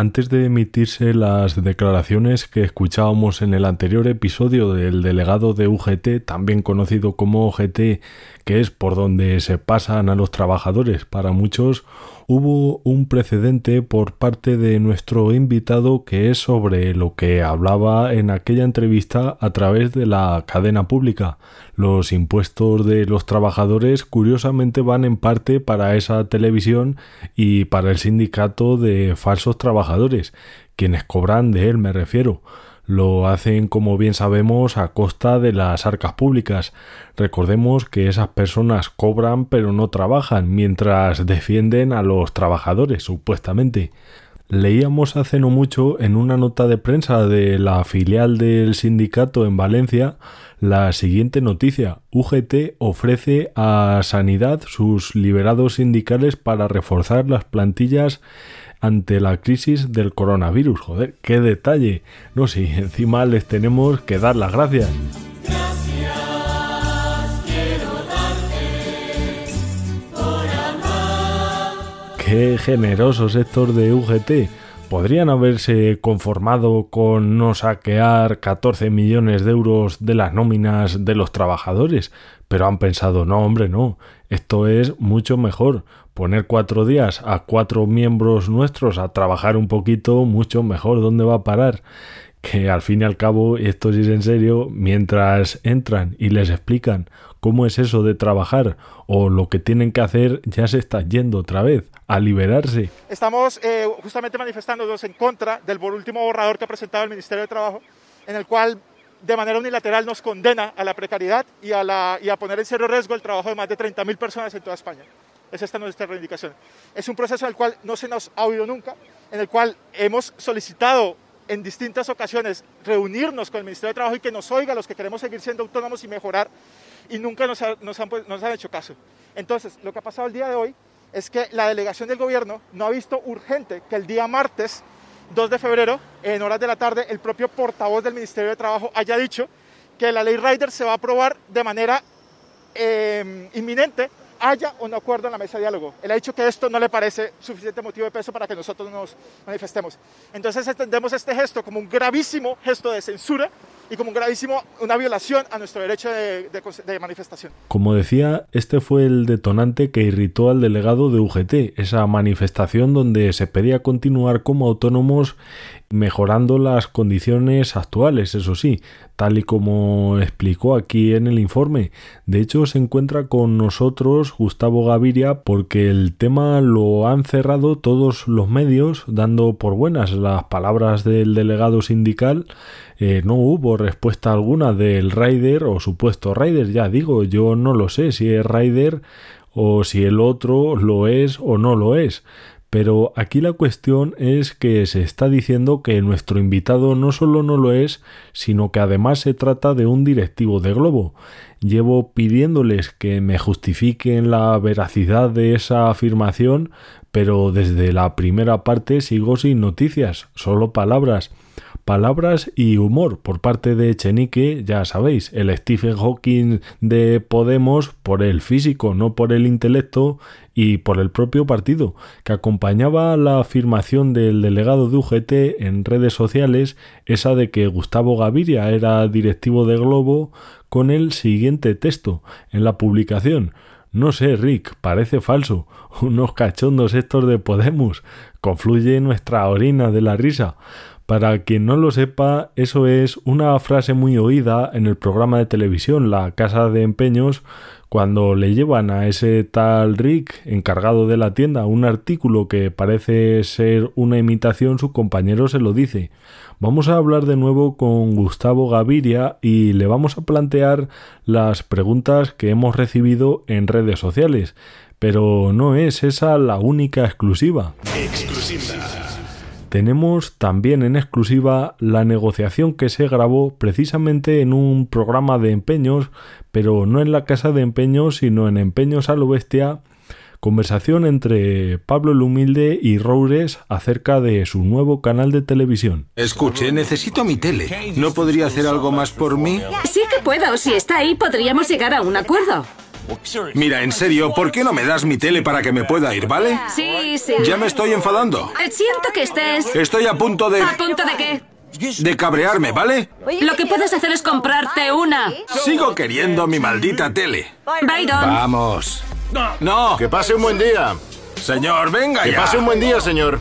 antes de emitirse las declaraciones que escuchábamos en el anterior episodio del delegado de UGT, también conocido como OGT, que es por donde se pasan a los trabajadores para muchos, hubo un precedente por parte de nuestro invitado que es sobre lo que hablaba en aquella entrevista a través de la cadena pública. Los impuestos de los trabajadores curiosamente van en parte para esa televisión y para el sindicato de falsos trabajadores, quienes cobran de él me refiero lo hacen, como bien sabemos, a costa de las arcas públicas. Recordemos que esas personas cobran pero no trabajan, mientras defienden a los trabajadores, supuestamente. Leíamos hace no mucho en una nota de prensa de la filial del sindicato en Valencia la siguiente noticia. UGT ofrece a Sanidad sus liberados sindicales para reforzar las plantillas ante la crisis del coronavirus. Joder, qué detalle. No, si encima les tenemos que dar las gracias. Qué generosos estos de UGT. Podrían haberse conformado con no saquear 14 millones de euros de las nóminas de los trabajadores, pero han pensado, no, hombre, no, esto es mucho mejor. Poner cuatro días a cuatro miembros nuestros a trabajar un poquito, mucho mejor. ¿Dónde va a parar? Que al fin y al cabo, esto sí es en serio, mientras entran y les explican cómo es eso de trabajar o lo que tienen que hacer, ya se está yendo otra vez a liberarse. Estamos eh, justamente manifestándonos en contra del último borrador que ha presentado el Ministerio de Trabajo, en el cual de manera unilateral nos condena a la precariedad y a, la, y a poner en serio riesgo el trabajo de más de 30.000 personas en toda España. Es esta nuestra reivindicación. Es un proceso en el cual no se nos ha oído nunca, en el cual hemos solicitado en distintas ocasiones reunirnos con el Ministerio de Trabajo y que nos oiga los que queremos seguir siendo autónomos y mejorar, y nunca nos, nos han hecho caso. Entonces, lo que ha pasado el día de hoy es que la delegación del gobierno no ha visto urgente que el día martes 2 de febrero, en horas de la tarde, el propio portavoz del Ministerio de Trabajo haya dicho que la ley Rider se va a aprobar de manera eh, inminente haya un acuerdo en la mesa de diálogo. Él ha dicho que esto no le parece suficiente motivo de peso para que nosotros nos manifestemos. Entonces entendemos este gesto como un gravísimo gesto de censura y como un gravísimo, una violación a nuestro derecho de, de, manifestación. Como decía, este fue el detonante que irritó al delegado de UGT, esa manifestación donde se pedía continuar como autónomos mejorando las condiciones actuales, eso sí, tal y como explicó aquí en el informe. De hecho, se encuentra con nosotros Gustavo Gaviria porque el tema lo han cerrado todos los medios, dando por buenas las palabras del delegado sindical. Eh, no hubo respuesta alguna del Rider o supuesto Rider, ya digo, yo no lo sé si es Rider o si el otro lo es o no lo es. Pero aquí la cuestión es que se está diciendo que nuestro invitado no solo no lo es, sino que además se trata de un directivo de Globo. Llevo pidiéndoles que me justifiquen la veracidad de esa afirmación, pero desde la primera parte sigo sin noticias, solo palabras palabras y humor por parte de Chenique, ya sabéis, el Stephen Hawking de Podemos por el físico, no por el intelecto y por el propio partido, que acompañaba la afirmación del delegado de UGT en redes sociales, esa de que Gustavo Gaviria era directivo de Globo, con el siguiente texto en la publicación. No sé, Rick, parece falso. Unos cachondos estos de Podemos. Confluye nuestra orina de la risa. Para quien no lo sepa, eso es una frase muy oída en el programa de televisión La Casa de Empeños, cuando le llevan a ese tal Rick, encargado de la tienda, un artículo que parece ser una imitación, su compañero se lo dice. Vamos a hablar de nuevo con Gustavo Gaviria y le vamos a plantear las preguntas que hemos recibido en redes sociales. Pero no es esa la única exclusiva. Exclusiva tenemos también en exclusiva la negociación que se grabó precisamente en un programa de empeños, pero no en la casa de empeños, sino en Empeños a lo Bestia, conversación entre Pablo el Humilde y Roures acerca de su nuevo canal de televisión. Escuche, necesito mi tele. ¿No podría hacer algo más por mí? Sí que puedo. Si está ahí, podríamos llegar a un acuerdo. Mira, en serio, ¿por qué no me das mi tele para que me pueda ir, ¿vale? Sí, sí. Ya me estoy enfadando. Siento que estés... Estoy a punto de... ¿A punto de qué? de cabrearme, ¿vale? Lo que puedes hacer es comprarte una. Sigo queriendo mi maldita tele. Byron. Vamos. No. Que pase un buen día. Señor, venga Que ya. pase un buen día, señor.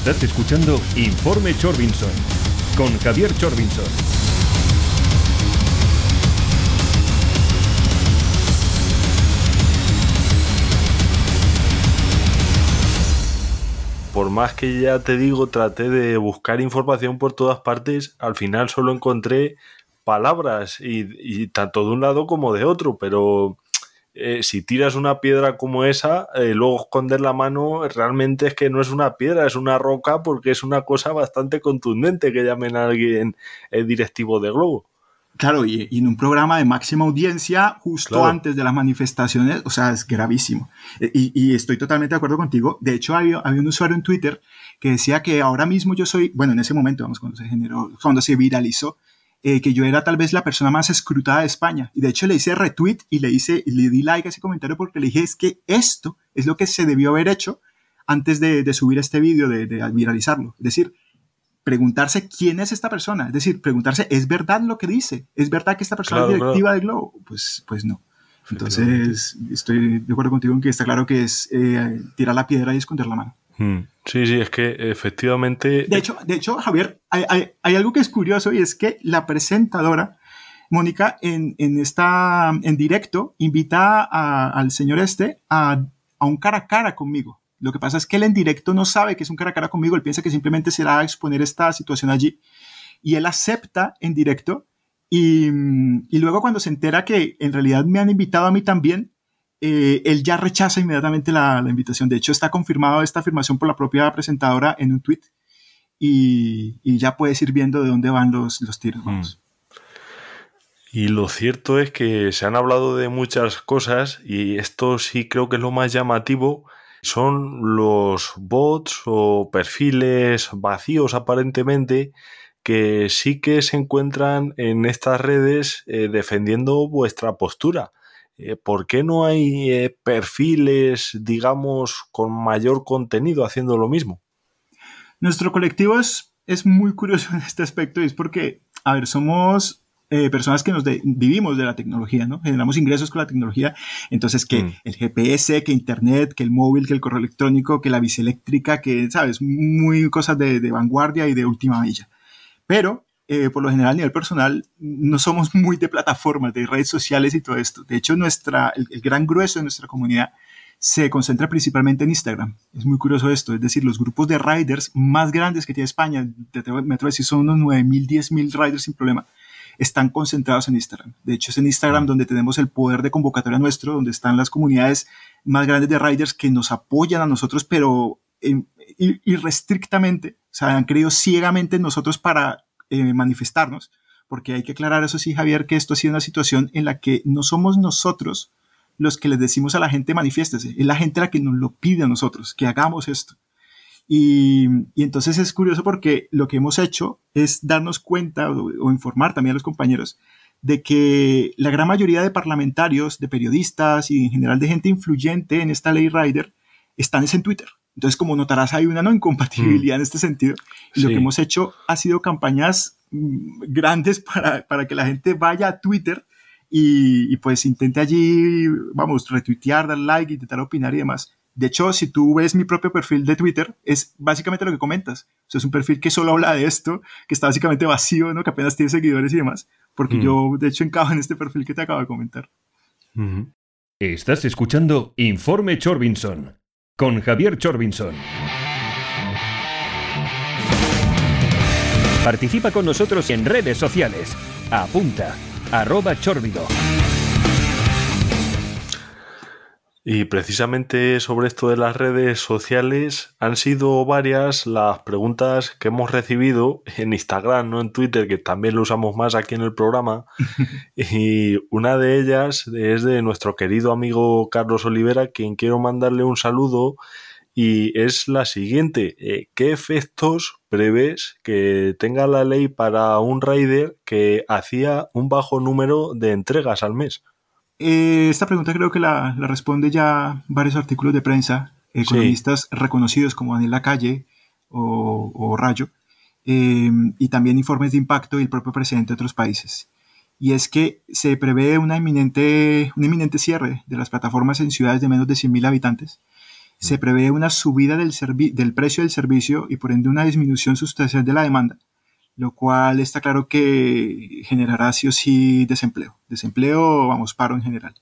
Estás escuchando Informe Chorbinson con Javier Chorbinson. por más que ya te digo, traté de buscar información por todas partes, al final solo encontré palabras y, y tanto de un lado como de otro, pero eh, si tiras una piedra como esa, eh, luego esconder la mano, realmente es que no es una piedra, es una roca porque es una cosa bastante contundente que llamen a alguien el directivo de Globo. Claro, y, y en un programa de máxima audiencia justo Claro. antes de las manifestaciones, o sea, es gravísimo. Y, y estoy totalmente de acuerdo contigo. De hecho, había, había un usuario en Twitter que decía que ahora mismo yo soy, bueno, en ese momento, vamos, cuando se generó, cuando se viralizó, eh, que yo era tal vez la persona más escrutada de España. Y de hecho le hice retweet y le hice, y le di like a ese comentario porque le dije, es que esto es lo que se debió haber hecho antes de, de subir este vídeo, de, de viralizarlo. Es decir, preguntarse quién es esta persona, es decir, preguntarse, ¿es verdad lo que dice? ¿Es verdad que esta persona Claro, es directiva claro. de Globo? Pues, pues no. Entonces, estoy de acuerdo contigo en que está claro que es eh, tirar la piedra y esconder la mano. Hmm. Sí, sí, es que efectivamente... De hecho, de hecho Javier, hay, algo que es curioso y es que la presentadora, Mónica, en, en, esta, en directo, invita al señor este a, a un cara a cara conmigo. Lo que pasa es que él en directo no sabe que es un cara a cara conmigo, él piensa que simplemente será exponer esta situación allí. Y él acepta en directo y, mm, y luego cuando se entera que en realidad me han invitado a mí también, eh, él ya rechaza inmediatamente la, invitación. De hecho, está confirmado esta afirmación por la propia presentadora en un tweet y, ya puedes ir viendo de dónde van los, los tiros. Vamos. Y lo cierto es que se han hablado de muchas cosas y esto sí creo que es lo más llamativo. Son los bots o perfiles vacíos aparentemente que sí que se encuentran en estas redes eh, defendiendo vuestra postura. Eh, ¿Por qué no hay eh, perfiles, digamos, con mayor contenido haciendo lo mismo? Nuestro colectivo es, es muy curioso en este aspecto y es porque, a ver, somos eh, personas que nos de- vivimos de la tecnología, ¿no? Generamos ingresos con la tecnología. Entonces, que Mm. el GPS, que Internet, que el móvil, que el correo electrónico, que la bici eléctrica, que, ¿sabes? Muy cosas de, de vanguardia y de última milla. Pero, eh, por lo general, a nivel personal, no somos muy de plataformas, de redes sociales y todo esto. De hecho, nuestra, el, el gran grueso de nuestra comunidad se concentra principalmente en Instagram. Es muy curioso esto, es decir, los grupos de riders más grandes que tiene España, te atrevo- me atrevo a decir, son unos 9.000, 10.000 riders sin problema, están concentrados en Instagram. De hecho, es en Instagram donde tenemos el poder de convocatoria nuestro, donde están las comunidades más grandes de riders que nos apoyan a nosotros, pero ir- irrestrictamente, o sea, han creído ciegamente en nosotros para eh, manifestarnos, porque hay que aclarar eso sí, Javier, que esto ha sido una situación en la que no somos nosotros los que les decimos a la gente manifiéstese, es la gente la que nos lo pide a nosotros, que hagamos esto. Y, y entonces es curioso porque lo que hemos hecho es darnos cuenta o, o informar también a los compañeros de que la gran mayoría de parlamentarios, de periodistas y en general de gente influyente en esta ley Rider están es en Twitter. Entonces, como notarás, hay una no incompatibilidad en este sentido. Y lo que hemos hecho ha sido campañas mm, grandes para, para que la gente vaya a Twitter y, y, pues intente allí, vamos, retuitear, dar like, intentar opinar y demás. De hecho, si tú ves mi propio perfil de Twitter, es básicamente lo que comentas. O sea, es un perfil que solo habla de esto, que está básicamente vacío, ¿no? que apenas tiene seguidores y demás. Porque Mm. yo, de hecho, encajo en este perfil que te acabo de comentar. Estás escuchando Informe Chorbinson con Javier Chorbinson. Participa con nosotros en redes sociales. Apunta. Arroba Chorbido. Y precisamente sobre esto de las redes sociales han sido varias las preguntas que hemos recibido en Instagram, no en Twitter, que también lo usamos más aquí en el programa. y una de ellas es de nuestro querido amigo Carlos Olivera, quien quiero mandarle un saludo. Y es la siguiente, eh, ¿qué efectos prevés que tenga la ley para un rider que hacía un bajo número de entregas al mes? Eh, esta pregunta creo que la, responde ya varios artículos de prensa, economistas reconocidos como Daniel Lacalle o, o Rayo, em, y también informes de impacto y el propio presidente de otros países. Y es que se prevé una inminente, un inminente cierre de las plataformas en ciudades de menos de 100.000 habitantes. Se mm. prevé una subida del, del precio del servicio y por ende una disminución sustancial de la demanda lo cual está claro que generará sí o sí desempleo. Desempleo, vamos, paro en general.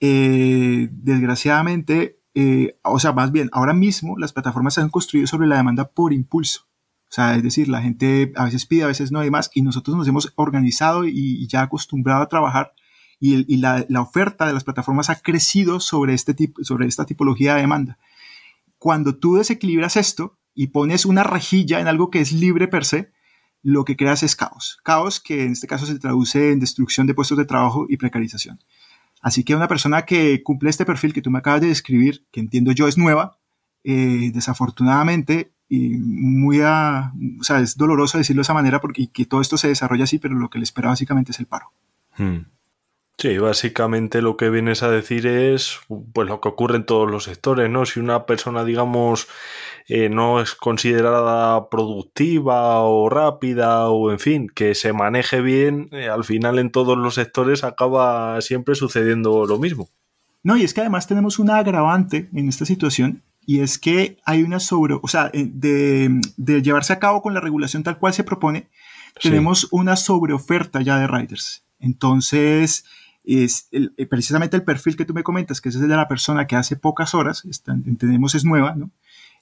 Eh, desgraciadamente, eh, o sea, más bien, ahora mismo las plataformas se han construido sobre la demanda por impulso. O sea, es decir, la gente a veces pide, a veces no hay más, y nosotros nos hemos organizado y, ya acostumbrado a trabajar, y, la, la, oferta de las plataformas ha crecido sobre, este tipo, sobre esta tipología de demanda. Cuando tú desequilibras esto y pones una rejilla en algo que es libre per se, lo que creas es caos. Caos que en este caso se traduce en destrucción de puestos de trabajo y precarización. Así que una persona que cumple este perfil que tú me acabas de describir, que entiendo yo es nueva, eh, desafortunadamente, y muy a, o sea, es doloroso decirlo de esa manera porque que todo esto se desarrolla así, pero lo que le espera básicamente es el paro. Hmm. Sí, básicamente lo que vienes a decir es pues lo que ocurre en todos los sectores, ¿no? Si una persona, digamos, eh, no es considerada productiva o rápida o en fin, que se maneje bien, eh, al final en todos los sectores acaba siempre sucediendo lo mismo. No, y es que además tenemos una agravante en esta situación y es que hay una sobre, o sea, eh, de, de llevarse a cabo con la regulación tal cual se propone, tenemos una sobreoferta ya de riders. Entonces, es precisamente el perfil que tú me comentas, que es el de la persona que hace pocas horas, entendemos es nueva, ¿no?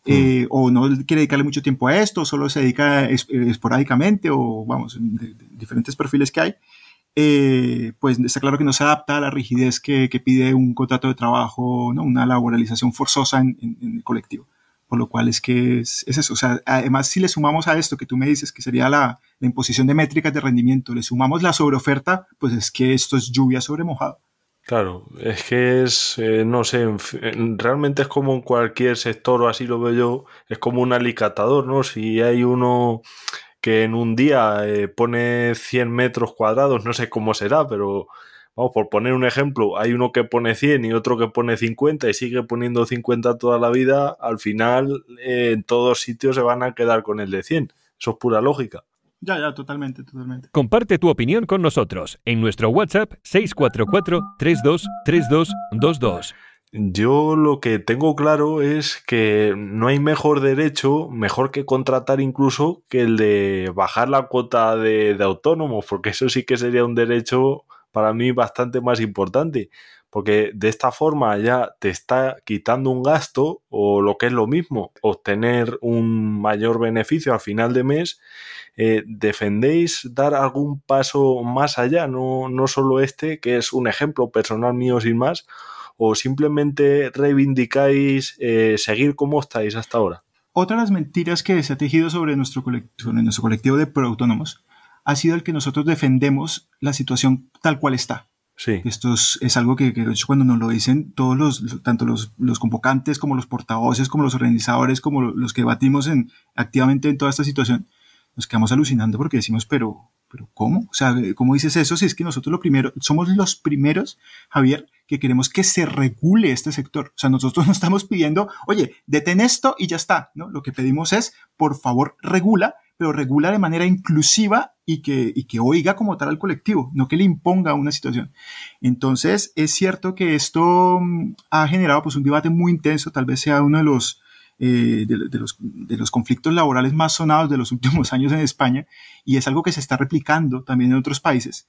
Eh, o no quiere dedicarle mucho tiempo a esto, solo se dedica esporádicamente, o vamos, diferentes perfiles que hay, eh, pues está claro que no se adapta a la rigidez que, pide un contrato de trabajo, ¿no? una laboralización forzosa en, el colectivo. Por lo cual es que es, eso. O sea, además, si le sumamos a esto que tú me dices, que sería la, imposición de métricas de rendimiento, le sumamos la sobreoferta, pues es que esto es lluvia sobre mojado. Claro, es que es, eh, no sé, realmente es como en cualquier sector, o así lo veo yo, es como un alicatador, ¿no? Si hay uno que en un día eh, pone 100 metros cuadrados, no sé cómo será, pero vamos, por poner un ejemplo, hay uno que pone 100 y otro que pone 50 y sigue poniendo 50 toda la vida, al final eh, en todos sitios se van a quedar con el de 100. Eso es pura lógica. Ya, ya, totalmente, totalmente. Comparte tu opinión con nosotros en nuestro WhatsApp 644-323222. Yo lo que tengo claro es que no hay mejor derecho, mejor que contratar incluso, que el de bajar la cuota de, de autónomos, porque eso sí que sería un derecho para mí bastante más importante porque de esta forma ya te está quitando un gasto o lo que es lo mismo, obtener un mayor beneficio al final de mes eh, ¿defendéis dar algún paso más allá? No, no solo este, que es un ejemplo personal mío sin más, o simplemente reivindicáis eh, seguir como estáis hasta ahora. Otra de las mentiras que se ha tejido sobre nuestro, colectivo, nuestro colectivo de proautónomos ha sido el que nosotros defendemos la situación tal cual está. Sí. Esto es, algo que, de hecho, cuando nos lo dicen todos los, tanto los, los, convocantes como los portavoces, como los organizadores, como los que debatimos en, activamente en toda esta situación, nos quedamos alucinando porque decimos, pero, pero ¿cómo? O sea, ¿cómo dices eso si es que nosotros lo primero, somos los primeros, Javier, que queremos que se regule este sector? O sea, nosotros no estamos pidiendo, oye, detén esto y ya está, ¿no? Lo que pedimos es, por favor, regula, pero regula de manera inclusiva y que, y que oiga como tal al colectivo, no que le imponga una situación. Entonces, es cierto que esto mm, ha generado pues un debate muy intenso, tal vez sea uno de los eh, de, los, de, los, conflictos laborales más sonados de los últimos años en España y es algo que se está replicando también en otros países.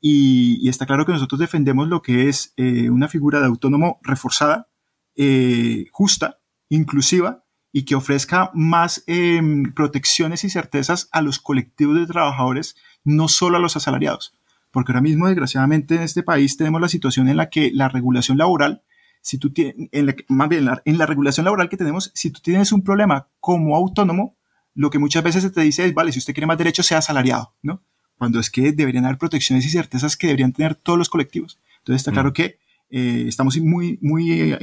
Y, está claro que nosotros defendemos lo que es eh, una figura de autónomo reforzada, eh, justa, inclusiva y que ofrezca más em, protecciones y certezas a los colectivos de trabajadores, no solo a los asalariados. Porque ahora mismo, desgraciadamente, en este país tenemos la situación en la que la regulación laboral si tú tienes, en la, más bien en la, regulación laboral que tenemos, si tú tienes un problema como autónomo, lo que muchas veces se te dice es, vale, si usted quiere más derechos, sea asalariado, ¿no? Cuando es que deberían haber protecciones y certezas que deberían tener todos los colectivos. Entonces está claro mm. que eh, estamos muy, muy eh,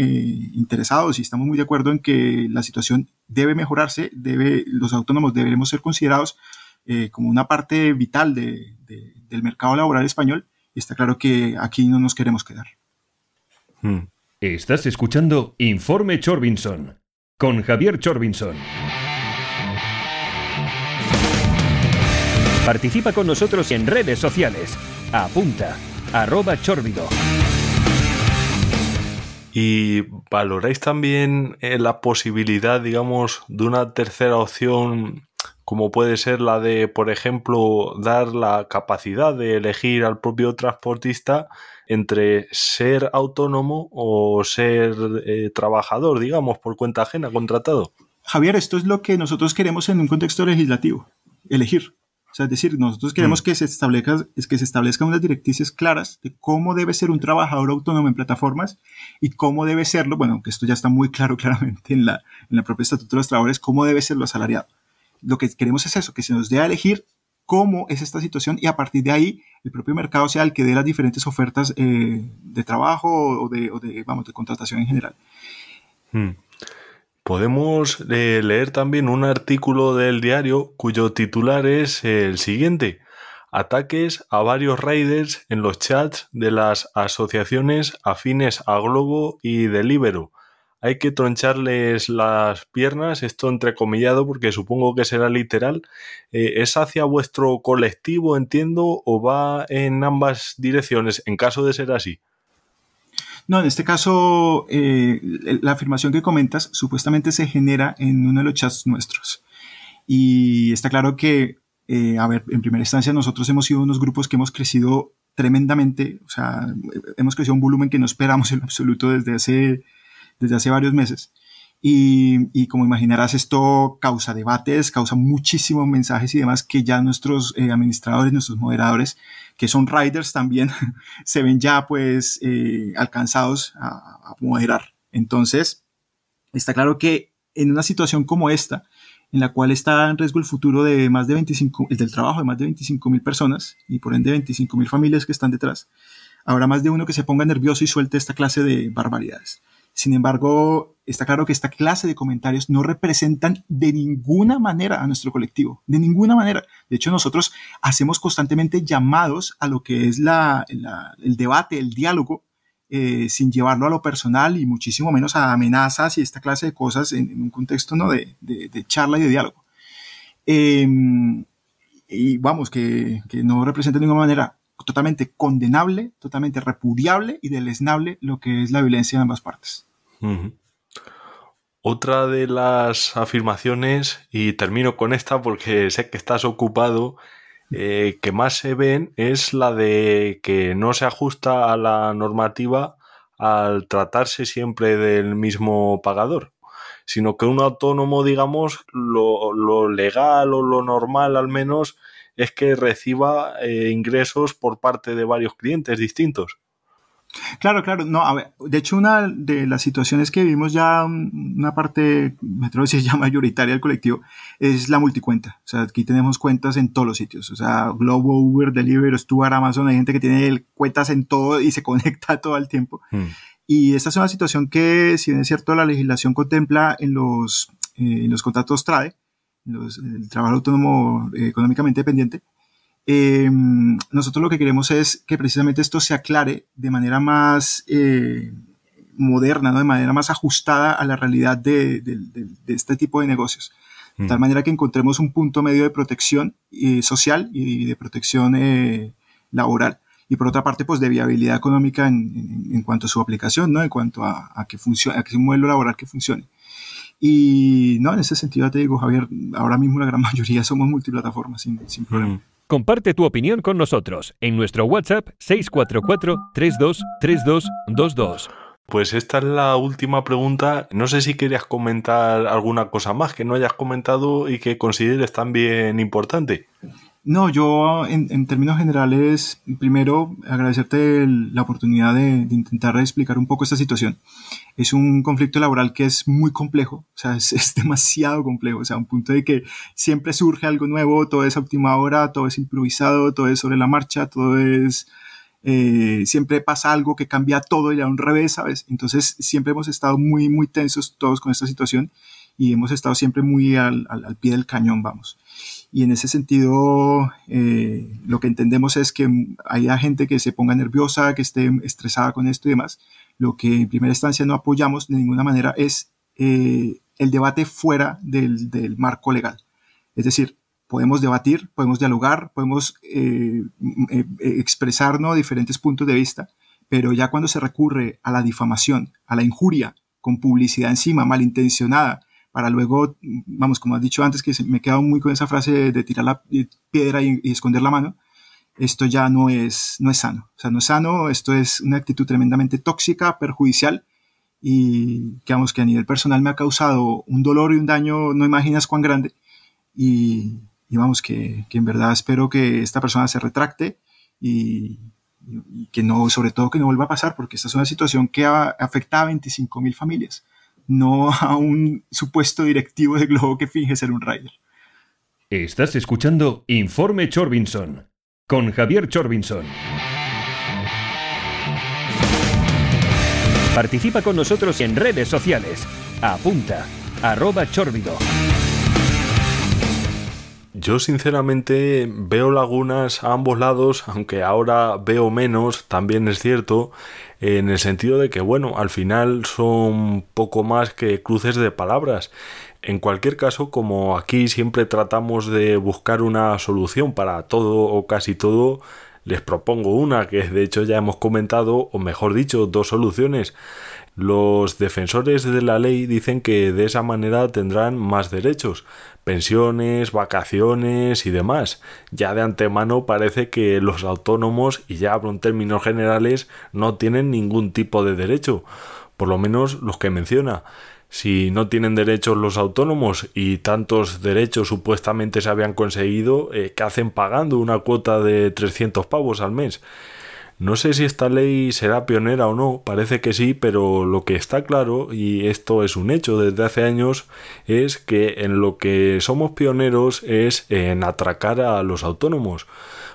interesados y estamos muy de acuerdo en que la situación debe mejorarse, debe, los autónomos deberemos ser considerados eh, como una parte vital de, del mercado laboral español está claro que aquí no nos queremos quedar. Mm. Estás escuchando Informe Chorbinson con Javier Chorbinson. Participa con nosotros en redes sociales. Apunta, arroba chorbido. ¿Y valoráis también eh, la posibilidad, digamos, de una tercera opción como puede ser la de, por ejemplo, dar la capacidad de elegir al propio transportista entre ser autónomo o ser eh, trabajador, digamos, por cuenta ajena, contratado. Javier, esto es lo que nosotros queremos en un contexto legislativo, elegir. O sea, es decir, nosotros queremos mm. que, se establezca, es que se establezcan unas directrices claras de cómo debe ser un trabajador autónomo en plataformas y cómo debe serlo, bueno, que esto ya está muy claro claramente en la, en la propia Estatuto de los Trabajadores, cómo debe ser lo asalariado. Lo que queremos es eso, que se nos dé a elegir cómo es esta situación y a partir de ahí el propio mercado sea el que dé las diferentes ofertas eh, de trabajo o de, vamos, de contratación en general. Hmm. Podemos eh, leer también un artículo del diario cuyo titular es el siguiente. Ataques a varios raiders en los chats de las asociaciones afines a Globo y Delibero hay que troncharles las piernas, esto entrecomillado porque supongo que será literal. Eh, ¿Es hacia vuestro colectivo, entiendo, o va en ambas direcciones, en caso de ser así? No, en este caso, eh, la afirmación que comentas supuestamente se genera en uno de los chats nuestros. Y está claro que, eh, a ver, en primera instancia nosotros hemos sido unos grupos que hemos crecido tremendamente, o sea, hemos crecido un volumen que no esperamos en absoluto desde hace desde hace varios meses. Y, como imaginarás, esto causa debates, causa muchísimos mensajes y demás que ya nuestros eh, administradores, nuestros moderadores, que son riders también, se ven ya pues eh, alcanzados a, moderar. Entonces, está claro que en una situación como esta, en la cual está en riesgo el futuro de más de 25, el del trabajo de más de 25 mil personas y por ende 25 mil familias que están detrás, habrá más de uno que se ponga nervioso y suelte esta clase de barbaridades. Sin embargo, está claro que esta clase de comentarios no representan de ninguna manera a nuestro colectivo, de ninguna manera. De hecho, nosotros hacemos constantemente llamados a lo que es el debate, el diálogo, eh, sin llevarlo a lo personal y muchísimo menos a amenazas y esta clase de cosas en, un contexto ¿no? de, charla y de diálogo. Em, y vamos, que, que no representa de ninguna manera totalmente condenable, totalmente repudiable y deleznable lo que es la violencia en ambas partes. Otra de las afirmaciones, y termino con esta porque sé que estás ocupado, eh, que más se ven es la de que no se ajusta a la normativa al tratarse siempre del mismo pagador, sino que un autónomo, digamos, lo, lo legal o lo normal al menos es que reciba eh, ingresos por parte de varios clientes distintos. Claro, claro. No, a ver, de hecho, una de las situaciones que vimos ya, una parte, me atrevo a decir ya mayoritaria del colectivo, es la multicuenta. O sea, aquí tenemos cuentas en todos los sitios. O sea, Globo, Uber, Deliveroo, Stuart, Amazon, hay gente que tiene cuentas en todo y se conecta todo el tiempo. Hmm. Y esta es una situación que, si bien es cierto, la legislación contempla en los, eh, en los contratos TRADE, el trabajo autónomo eh, económicamente dependiente, eh, nosotros lo que queremos es que precisamente esto se aclare de manera más eh, moderna, ¿no? de manera más ajustada a la realidad de, este tipo de negocios. De tal mm. manera que encontremos un punto medio de protección social y de protección laboral. Y por otra parte, pues de viabilidad económica en, cuanto a su aplicación, ¿no? en cuanto a, a que funcione, a que sea un modelo laboral que funcione. Y no, en ese sentido te digo, Javier, ahora mismo la gran mayoría somos multiplataformas sin, sin problema. Mm. Comparte tu opinión con nosotros en nuestro WhatsApp 644-323222. Pues esta es la última pregunta. No sé si querías comentar alguna cosa más que no hayas comentado y que consideres también importante. No, yo en, términos generales, primero agradecerte la oportunidad de, intentar explicar un poco esta situación. Es un conflicto laboral que es muy complejo, o sea, es, demasiado complejo, o sea, a un punto de que siempre surge algo nuevo, todo es a última hora, todo es improvisado, todo es sobre la marcha, todo es... Eh, siempre pasa algo que cambia todo y da un revés, ¿sabes? Entonces siempre hemos estado muy, muy tensos todos con esta situación y hemos estado siempre muy al, al pie del cañón, vamos. Y en ese sentido, eh, lo que entendemos es que haya gente que se ponga nerviosa, que esté estresada con esto y demás. Lo que en primera instancia no apoyamos de ninguna manera es eh, el debate fuera del, del, marco legal. Es decir, podemos debatir, podemos dialogar, podemos eh, expresarnos diferentes puntos de vista, pero ya cuando se recurre a la difamación, a la injuria, con publicidad encima, malintencionada, para luego, vamos, como has dicho antes, que me he quedado muy con esa frase de, tirar la piedra y, esconder la mano, esto ya no es, no es sano. O sea, no es sano, esto es una actitud tremendamente tóxica, perjudicial y que, vamos, que a nivel personal me ha causado un dolor y un daño, no imaginas cuán grande. Y, vamos, que, que, en verdad espero que esta persona se retracte y, que no, sobre todo que no vuelva a pasar, porque esta es una situación que afecta a 25 mil familias no a un supuesto directivo de Globo que finge ser un rider. Estás escuchando Informe Chorbinson con Javier Chorbinson. Participa con nosotros en redes sociales. Apunta, arroba chorbido. Yo sinceramente veo lagunas a ambos lados, aunque ahora veo menos, también es cierto, en el sentido de que, bueno, al final son poco más que cruces de palabras. En cualquier caso, como aquí siempre tratamos de buscar una solución para todo o casi todo, les propongo una que de hecho ya hemos comentado, o mejor dicho, dos soluciones. Los defensores de la ley dicen que de esa manera tendrán más derechos, pensiones, vacaciones y demás. Ya de antemano parece que los autónomos, y ya hablo en términos generales, no tienen ningún tipo de derecho, por lo menos los que menciona. Si no tienen derechos los autónomos y tantos derechos supuestamente se habían conseguido, eh, ¿qué hacen pagando una cuota de 300 pavos al mes? No sé si esta ley será pionera o no, parece que sí, pero lo que está claro, y esto es un hecho desde hace años, es que en lo que somos pioneros es en atracar a los autónomos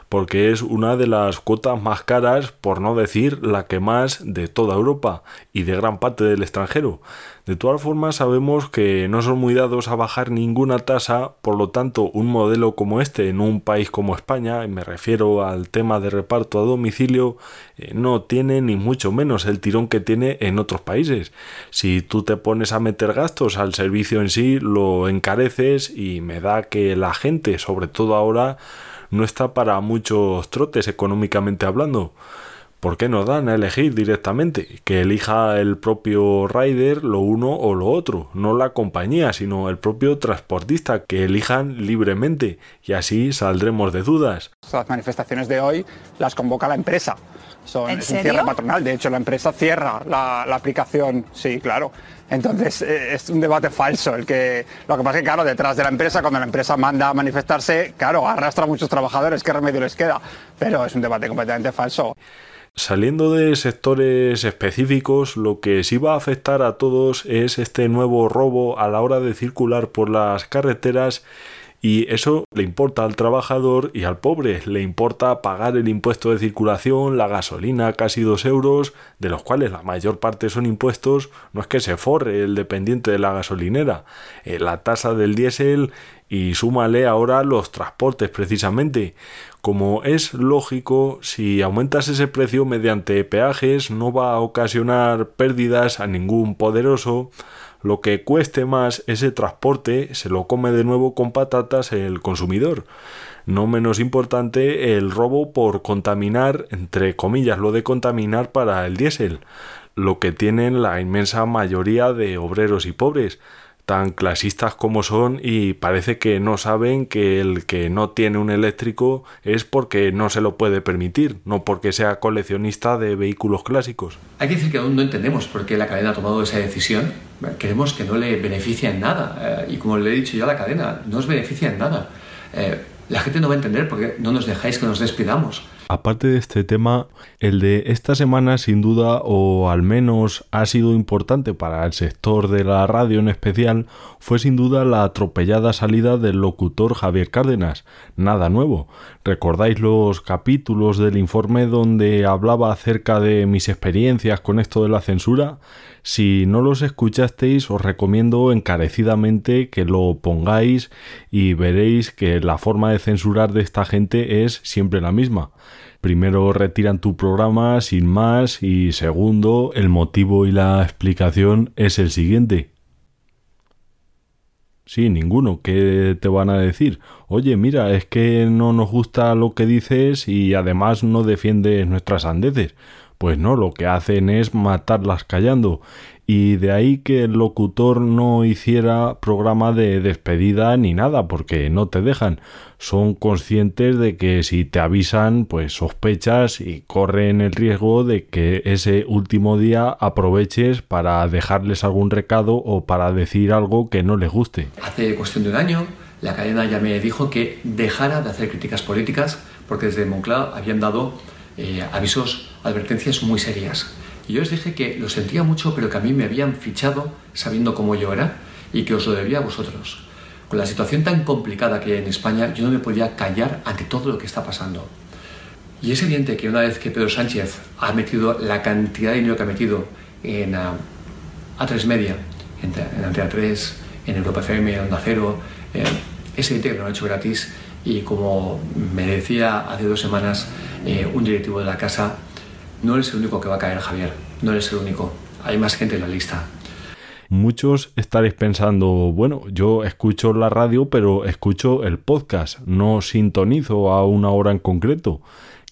porque es una de las cuotas más caras, por no decir la que más de toda Europa y de gran parte del extranjero. De todas formas sabemos que no son muy dados a bajar ninguna tasa, por lo tanto un modelo como este en un país como España, y me refiero al tema de reparto a domicilio, eh, no tiene ni mucho menos el tirón que tiene en otros países. Si tú te pones a meter gastos al servicio en sí, lo encareces y me da que la gente, sobre todo ahora, no está para muchos trotes económicamente hablando. ¿Por qué no dan a elegir directamente? Que elija el propio rider lo uno o lo otro, no la compañía, sino el propio transportista, que elijan libremente y así saldremos de dudas. Las manifestaciones de hoy las convoca la empresa. Son, es un cierre patronal, de hecho la empresa cierra la, la aplicación, sí, claro. Entonces eh, es un debate falso. El que, lo que pasa es que, claro, detrás de la empresa, cuando la empresa manda a manifestarse, claro, arrastra a muchos trabajadores, ¿qué remedio les queda? Pero es un debate completamente falso. Saliendo de sectores específicos, lo que sí va a afectar a todos es este nuevo robo a la hora de circular por las carreteras y eso le importa al trabajador y al pobre. Le importa pagar el impuesto de circulación, la gasolina, casi dos euros, de los cuales la mayor parte son impuestos. No es que se forre el dependiente de la gasolinera. Eh, la tasa del diésel y súmale ahora los transportes precisamente. Como es lógico, si aumentas ese precio mediante peajes no va a ocasionar pérdidas a ningún poderoso lo que cueste más ese transporte se lo come de nuevo con patatas el consumidor. No menos importante el robo por contaminar, entre comillas, lo de contaminar para el diésel, lo que tienen la inmensa mayoría de obreros y pobres tan clasistas como son y parece que no saben que el que no tiene un eléctrico es porque no se lo puede permitir, no porque sea coleccionista de vehículos clásicos. Hay que decir que aún no entendemos por qué la cadena ha tomado esa decisión. Queremos que no le beneficie en nada. Eh, y como le he dicho ya a la cadena, no os beneficia en nada. Eh, la gente no va a entender porque no nos dejáis que nos despidamos. Aparte de este tema, el de esta semana sin duda o al menos ha sido importante para el sector de la radio en especial fue sin duda la atropellada salida del locutor Javier Cárdenas. Nada nuevo. ¿Recordáis los capítulos del informe donde hablaba acerca de mis experiencias con esto de la censura? Si no los escuchasteis, os recomiendo encarecidamente que lo pongáis y veréis que la forma de censurar de esta gente es siempre la misma. Primero retiran tu programa sin más y segundo, el motivo y la explicación es el siguiente. Sí, ninguno. ¿Qué te van a decir? Oye, mira, es que no nos gusta lo que dices y además no defiendes nuestras andeces. Pues no, lo que hacen es matarlas callando. Y de ahí que el locutor no hiciera programa de despedida ni nada, porque no te dejan. Son conscientes de que si te avisan, pues sospechas y corren el riesgo de que ese último día aproveches para dejarles algún recado o para decir algo que no les guste. Hace cuestión de un año, la cadena ya me dijo que dejara de hacer críticas políticas porque desde Moncloa habían dado eh, avisos, advertencias muy serias. Y yo os dije que lo sentía mucho, pero que a mí me habían fichado sabiendo cómo yo era y que os lo debía a vosotros. Con la situación tan complicada que hay en España, yo no me podía callar ante todo lo que está pasando. Y es evidente que una vez que Pedro Sánchez ha metido la cantidad de dinero que ha metido en uh, A3 Media, en, en Antena 3, en Europa FM, en Onda Cero, eh, es evidente que lo han hecho gratis y como me decía hace dos semanas eh, un directivo de la casa, no eres el único que va a caer, Javier, no eres el único, hay más gente en la lista. Muchos estaréis pensando, bueno, yo escucho la radio, pero escucho el podcast, no sintonizo a una hora en concreto,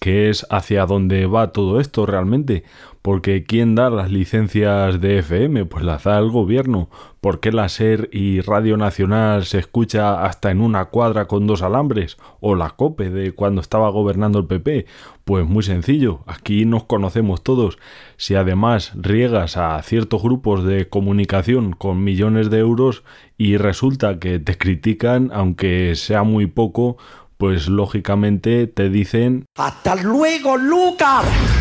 que es hacia dónde va todo esto realmente. Porque ¿quién da las licencias de FM? Pues las da el gobierno. ¿Por qué la SER y Radio Nacional se escucha hasta en una cuadra con dos alambres? ¿O la COPE de cuando estaba gobernando el PP? Pues muy sencillo, aquí nos conocemos todos. Si además riegas a ciertos grupos de comunicación con millones de euros y resulta que te critican, aunque sea muy poco, pues lógicamente te dicen... ¡Hasta luego, Lucas!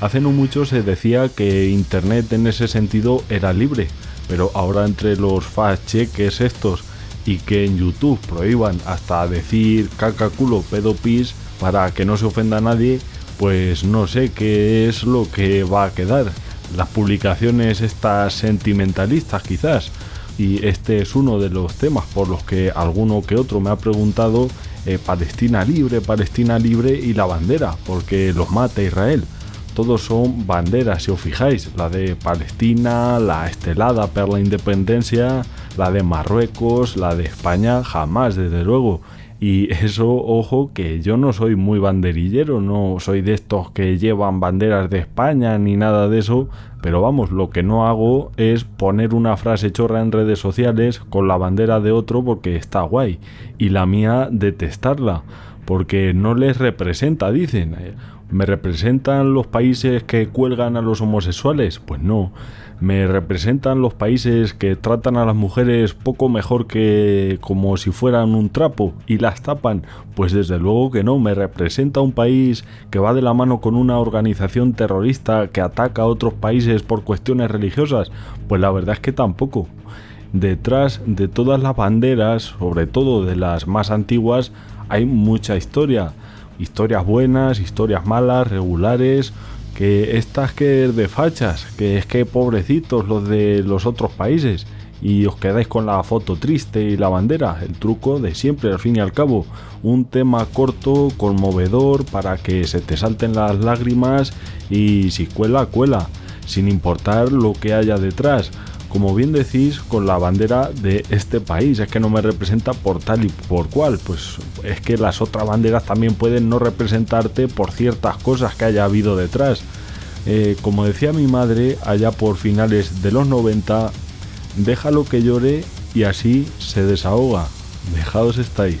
Hace no mucho se decía que Internet en ese sentido era libre, pero ahora entre los fact-checkers estos y que en YouTube prohíban hasta decir caca, culo, pedo, pis para que no se ofenda a nadie, pues no sé qué es lo que va a quedar. Las publicaciones estas sentimentalistas quizás. Y este es uno de los temas por los que alguno que otro me ha preguntado eh, Palestina libre, Palestina libre y la bandera, porque los mata Israel todos son banderas, si os fijáis, la de Palestina, la estelada per la independencia, la de Marruecos, la de España, jamás, desde luego. Y eso, ojo, que yo no soy muy banderillero, no soy de estos que llevan banderas de España ni nada de eso, pero vamos, lo que no hago es poner una frase chorra en redes sociales con la bandera de otro porque está guay, y la mía detestarla, porque no les representa, dicen ¿Me representan los países que cuelgan a los homosexuales? Pues no. ¿Me representan los países que tratan a las mujeres poco mejor que como si fueran un trapo y las tapan? Pues desde luego que no. ¿Me representa un país que va de la mano con una organización terrorista que ataca a otros países por cuestiones religiosas? Pues la verdad es que tampoco. Detrás de todas las banderas, sobre todo de las más antiguas, hay mucha historia historias buenas, historias malas, regulares, que estas que de fachas, que es que pobrecitos los de los otros países y os quedáis con la foto triste y la bandera, el truco de siempre al fin y al cabo, un tema corto, conmovedor para que se te salten las lágrimas y si cuela, cuela, sin importar lo que haya detrás como bien decís, con la bandera de este país. Es que no me representa por tal y por cual. Pues es que las otras banderas también pueden no representarte por ciertas cosas que haya habido detrás. Eh, como decía mi madre allá por finales de los 90, déjalo que llore y así se desahoga. Dejados estáis.